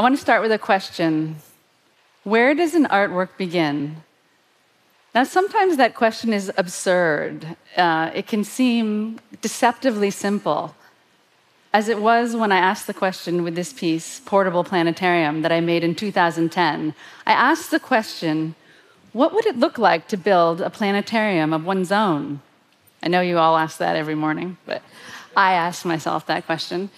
I want to start with a question Where does an artwork begin? Now, sometimes that question is absurd. Uh, it can seem deceptively simple, as it was when I asked the question with this piece, Portable Planetarium, that I made in 2010. I asked the question what would it look like to build a planetarium of one's own? I know you all ask that every morning, but I asked myself that question.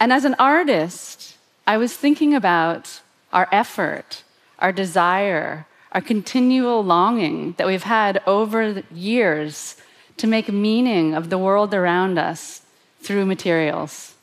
And as an artist, I was thinking about our effort, our desire, our continual longing that we've had over years to make meaning of the world around us through materials.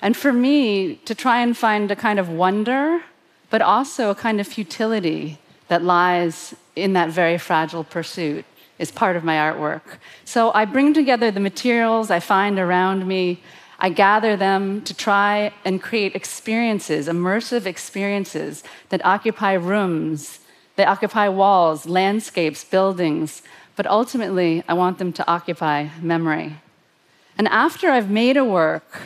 And for me, to try and find a kind of wonder, but also a kind of futility that lies in that very fragile pursuit is part of my artwork. So I bring together the materials I find around me. I gather them to try and create experiences, immersive experiences that occupy rooms, they occupy walls, landscapes, buildings, but ultimately I want them to occupy memory. And after I've made a work,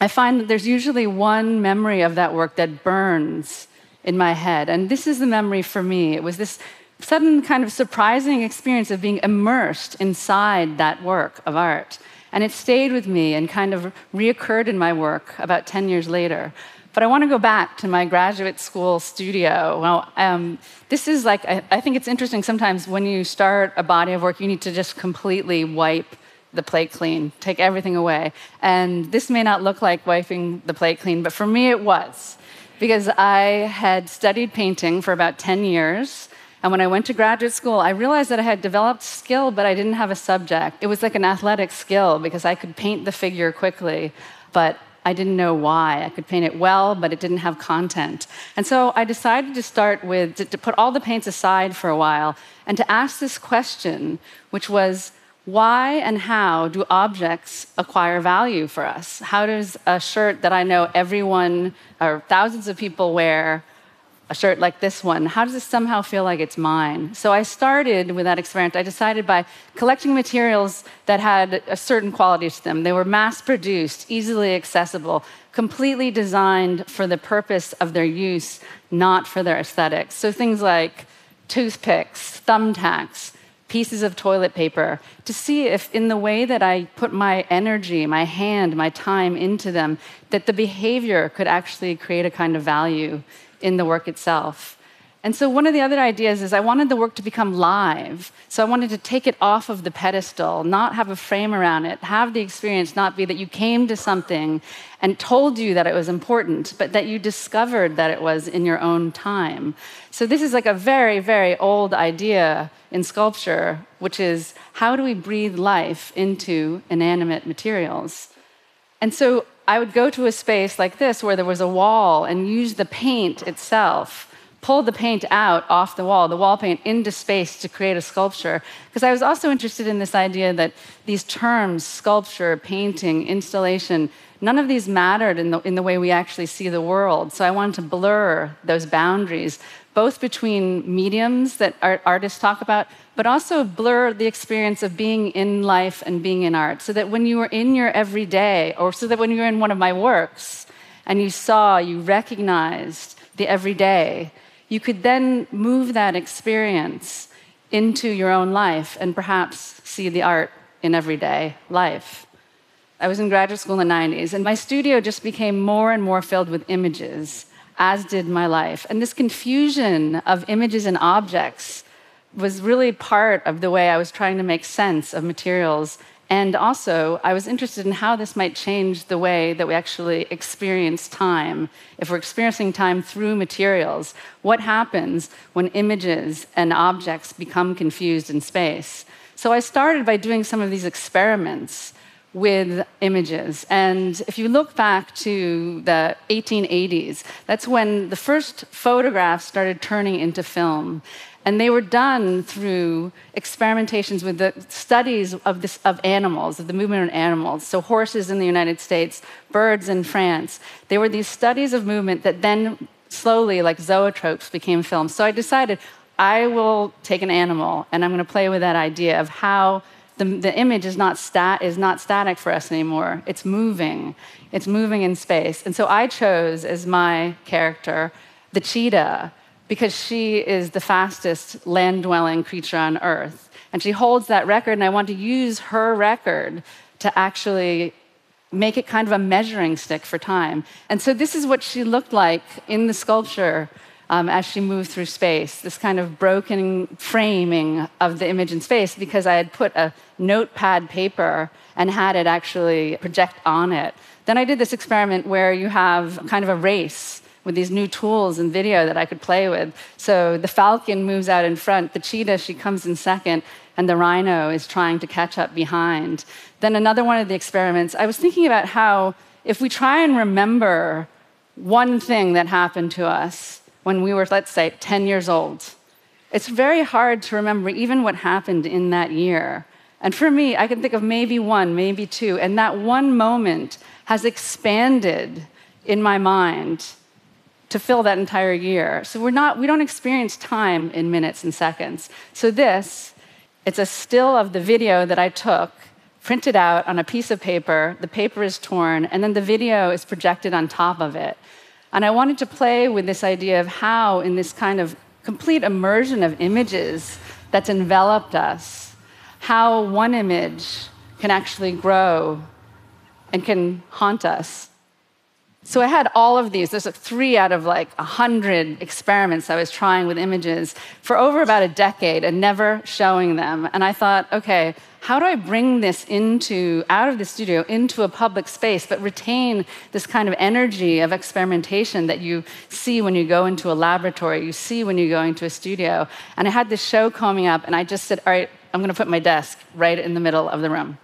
I find that there's usually one memory of that work that burns in my head. And this is the memory for me. It was this sudden kind of surprising experience of being immersed inside that work of art. And it stayed with me and kind of reoccurred in my work about 10 years later. But I want to go back to my graduate school studio. Well, um, this is like, I, I think it's interesting sometimes when you start a body of work, you need to just completely wipe the plate clean, take everything away. And this may not look like wiping the plate clean, but for me it was. Because I had studied painting for about 10 years. And when I went to graduate school, I realized that I had developed skill, but I didn't have a subject. It was like an athletic skill because I could paint the figure quickly, but I didn't know why. I could paint it well, but it didn't have content. And so I decided to start with, to, to put all the paints aside for a while and to ask this question, which was, why and how do objects acquire value for us? How does a shirt that I know everyone or thousands of people wear a shirt like this one, how does it somehow feel like it's mine? So I started with that experiment. I decided by collecting materials that had a certain quality to them. They were mass produced, easily accessible, completely designed for the purpose of their use, not for their aesthetics. So things like toothpicks, thumbtacks, pieces of toilet paper to see if, in the way that I put my energy, my hand, my time into them, that the behavior could actually create a kind of value in the work itself. And so, one of the other ideas is I wanted the work to become live. So, I wanted to take it off of the pedestal, not have a frame around it, have the experience not be that you came to something and told you that it was important, but that you discovered that it was in your own time. So, this is like a very, very old idea in sculpture, which is how do we breathe life into inanimate materials? And so, I would go to a space like this where there was a wall and use the paint itself, pull the paint out off the wall, the wall paint into space to create a sculpture. Because I was also interested in this idea that these terms, sculpture, painting, installation, none of these mattered in the, in the way we actually see the world. So I wanted to blur those boundaries both between mediums that art, artists talk about, but also blur the experience of being in life and being in art. So that when you were in your everyday, or so that when you were in one of my works and you saw, you recognized the everyday, you could then move that experience into your own life and perhaps see the art in everyday life. I was in graduate school in the 90s, and my studio just became more and more filled with images as did my life. And this confusion of images and objects was really part of the way I was trying to make sense of materials. And also, I was interested in how this might change the way that we actually experience time. If we're experiencing time through materials, what happens when images and objects become confused in space? So I started by doing some of these experiments with images. And if you look back to the 1880s, that's when the first photographs started turning into film. And they were done through experimentations with the studies of, this, of animals, of the movement of animals. So, horses in the United States, birds in France. They were these studies of movement that then slowly, like zoetropes, became film. So, I decided I will take an animal and I'm going to play with that idea of how the, the image is not, stat, is not static for us anymore. It's moving. It's moving in space. And so I chose as my character the cheetah because she is the fastest land dwelling creature on Earth. And she holds that record, and I want to use her record to actually make it kind of a measuring stick for time. And so this is what she looked like in the sculpture um, as she moved through space, this kind of broken framing of the image in space because I had put a notepad paper and had it actually project on it. Then I did this experiment where you have kind of a race with these new tools and video that I could play with. So the falcon moves out in front, the cheetah, she comes in second, and the rhino is trying to catch up behind. Then another one of the experiments, I was thinking about how if we try and remember one thing that happened to us when we were, let's say, 10 years old, it's very hard to remember even what happened in that year. And for me, I can think of maybe one, maybe two, and that one moment has expanded in my mind to fill that entire year. So we're not, we don't experience time in minutes and seconds. So this, it's a still of the video that I took, printed out on a piece of paper. The paper is torn, and then the video is projected on top of it. And I wanted to play with this idea of how, in this kind of complete immersion of images that's enveloped us, how one image can actually grow and can haunt us so I had all of these. There's like three out of like a hundred experiments I was trying with images for over about a decade and never showing them. And I thought, okay, how do I bring this into out of the studio into a public space, but retain this kind of energy of experimentation that you see when you go into a laboratory, you see when you go into a studio. And I had this show coming up, and I just said, all right, I'm going to put my desk right in the middle of the room.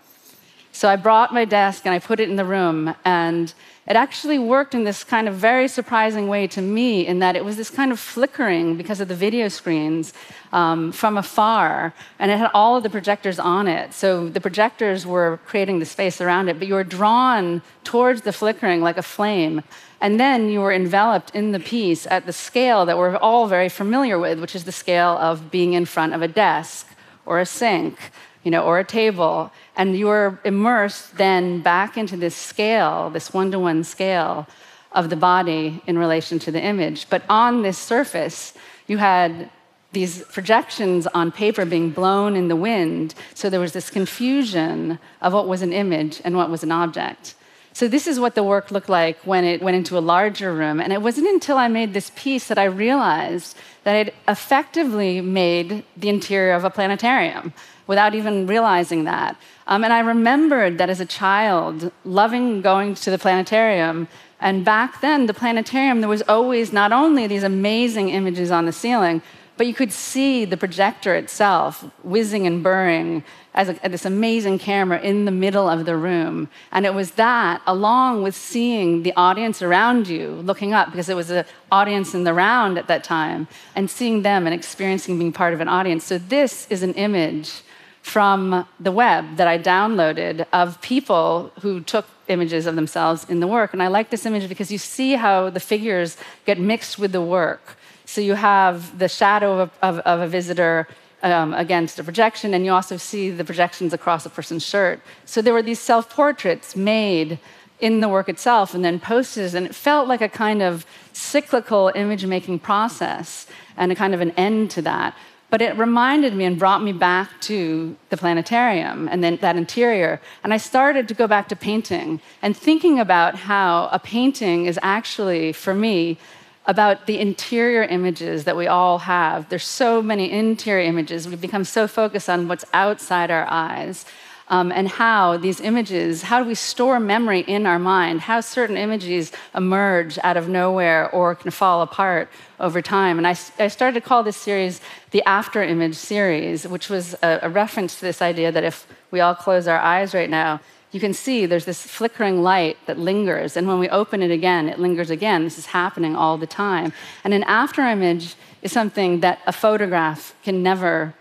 So I brought my desk and I put it in the room, and it actually worked in this kind of very surprising way to me, in that it was this kind of flickering because of the video screens um, from afar, and it had all of the projectors on it. So the projectors were creating the space around it, but you were drawn towards the flickering like a flame. And then you were enveloped in the piece at the scale that we're all very familiar with, which is the scale of being in front of a desk or a sink, you know, or a table. And you're immersed then back into this scale, this one to one scale of the body in relation to the image. But on this surface, you had these projections on paper being blown in the wind. So there was this confusion of what was an image and what was an object. So this is what the work looked like when it went into a larger room. And it wasn't until I made this piece that I realized that it effectively made the interior of a planetarium without even realizing that. Um, and I remembered that as a child, loving going to the planetarium. And back then, the planetarium, there was always not only these amazing images on the ceiling, but you could see the projector itself whizzing and burring as a, this amazing camera in the middle of the room. And it was that, along with seeing the audience around you looking up, because it was an audience in the round at that time, and seeing them and experiencing being part of an audience. So, this is an image from the web that I downloaded of people who took images of themselves in the work. And I like this image because you see how the figures get mixed with the work. So you have the shadow of, of, of a visitor um, against a projection, and you also see the projections across a person's shirt. So there were these self portraits made in the work itself and then posted, and it felt like a kind of cyclical image making process and a kind of an end to that. But it reminded me and brought me back to the planetarium and then that interior. And I started to go back to painting and thinking about how a painting is actually, for me, about the interior images that we all have. There's so many interior images. We become so focused on what's outside our eyes um, and how these images, how do we store memory in our mind, how certain images emerge out of nowhere or can fall apart over time. And I, I started to call this series the After Image series, which was a, a reference to this idea that if we all close our eyes right now, you can see there's this flickering light that lingers. And when we open it again, it lingers again. This is happening all the time. And an after image is something that a photograph can never,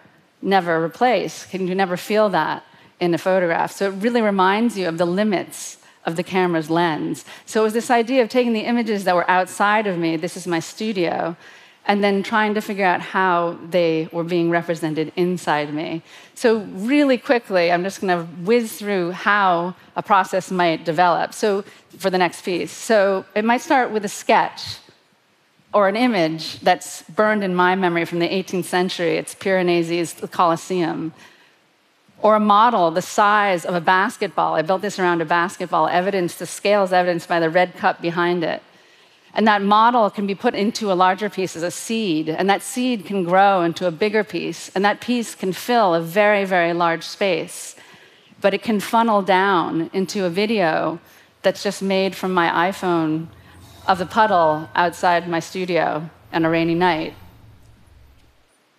never replace. Can you never feel that? In a photograph. So it really reminds you of the limits of the camera's lens. So it was this idea of taking the images that were outside of me, this is my studio, and then trying to figure out how they were being represented inside me. So, really quickly, I'm just going to whiz through how a process might develop. So, for the next piece. So, it might start with a sketch or an image that's burned in my memory from the 18th century. It's Piranesi's Colosseum. Or a model the size of a basketball. I built this around a basketball, evidence, the scale is evidenced by the red cup behind it. And that model can be put into a larger piece as a seed, and that seed can grow into a bigger piece, and that piece can fill a very, very large space. But it can funnel down into a video that's just made from my iPhone of the puddle outside my studio on a rainy night.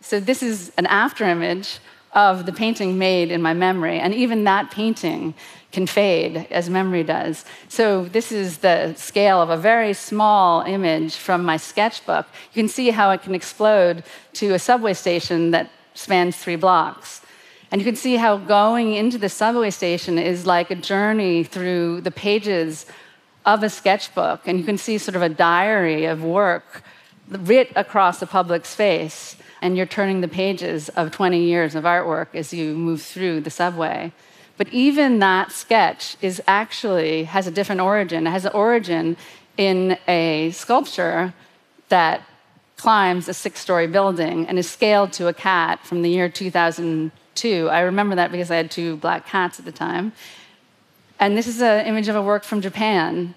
So, this is an after image of the painting made in my memory, and even that painting can fade as memory does. So, this is the scale of a very small image from my sketchbook. You can see how it can explode to a subway station that spans three blocks. And you can see how going into the subway station is like a journey through the pages of a sketchbook. And you can see sort of a diary of work writ across a public space. And you're turning the pages of 20 years of artwork as you move through the subway. But even that sketch is actually has a different origin. It has an origin in a sculpture that climbs a six-story building and is scaled to a cat from the year 2002. I remember that because I had two black cats at the time. And this is an image of a work from Japan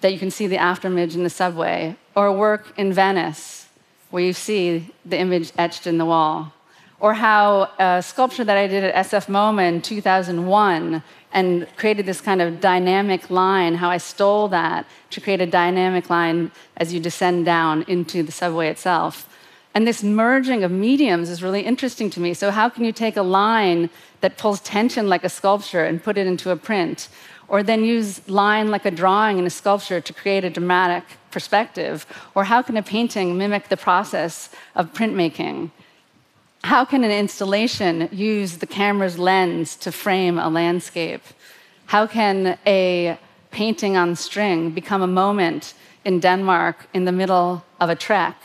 that you can see the afterimage in the subway, or a work in Venice where you see the image etched in the wall or how a sculpture that I did at SF MoMA in 2001 and created this kind of dynamic line, how I stole that to create a dynamic line as you descend down into the subway itself. And this merging of mediums is really interesting to me. So, how can you take a line that pulls tension like a sculpture and put it into a print? Or then use line like a drawing in a sculpture to create a dramatic perspective? Or how can a painting mimic the process of printmaking? How can an installation use the camera's lens to frame a landscape? How can a painting on string become a moment in Denmark in the middle of a trek?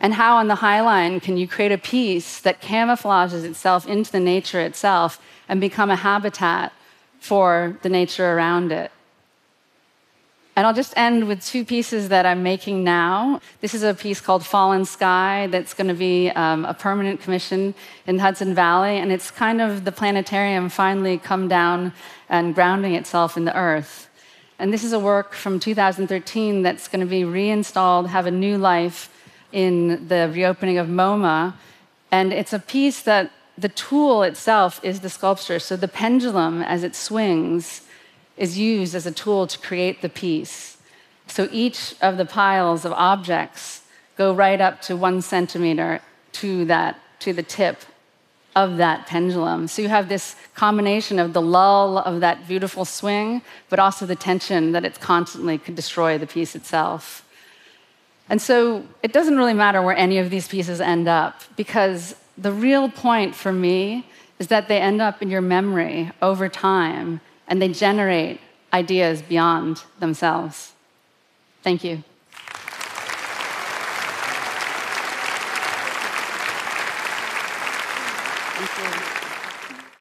And how on the High Line can you create a piece that camouflages itself into the nature itself and become a habitat for the nature around it? And I'll just end with two pieces that I'm making now. This is a piece called Fallen Sky that's going to be um, a permanent commission in Hudson Valley. And it's kind of the planetarium finally come down and grounding itself in the earth. And this is a work from 2013 that's going to be reinstalled, have a new life in the reopening of MoMA. And it's a piece that the tool itself is the sculpture. So the pendulum, as it swings, is used as a tool to create the piece. So each of the piles of objects go right up to one centimeter to that, to the tip of that pendulum. So you have this combination of the lull of that beautiful swing, but also the tension that it constantly could destroy the piece itself. And so it doesn't really matter where any of these pieces end up, because the real point for me is that they end up in your memory over time and they generate ideas beyond themselves. Thank you.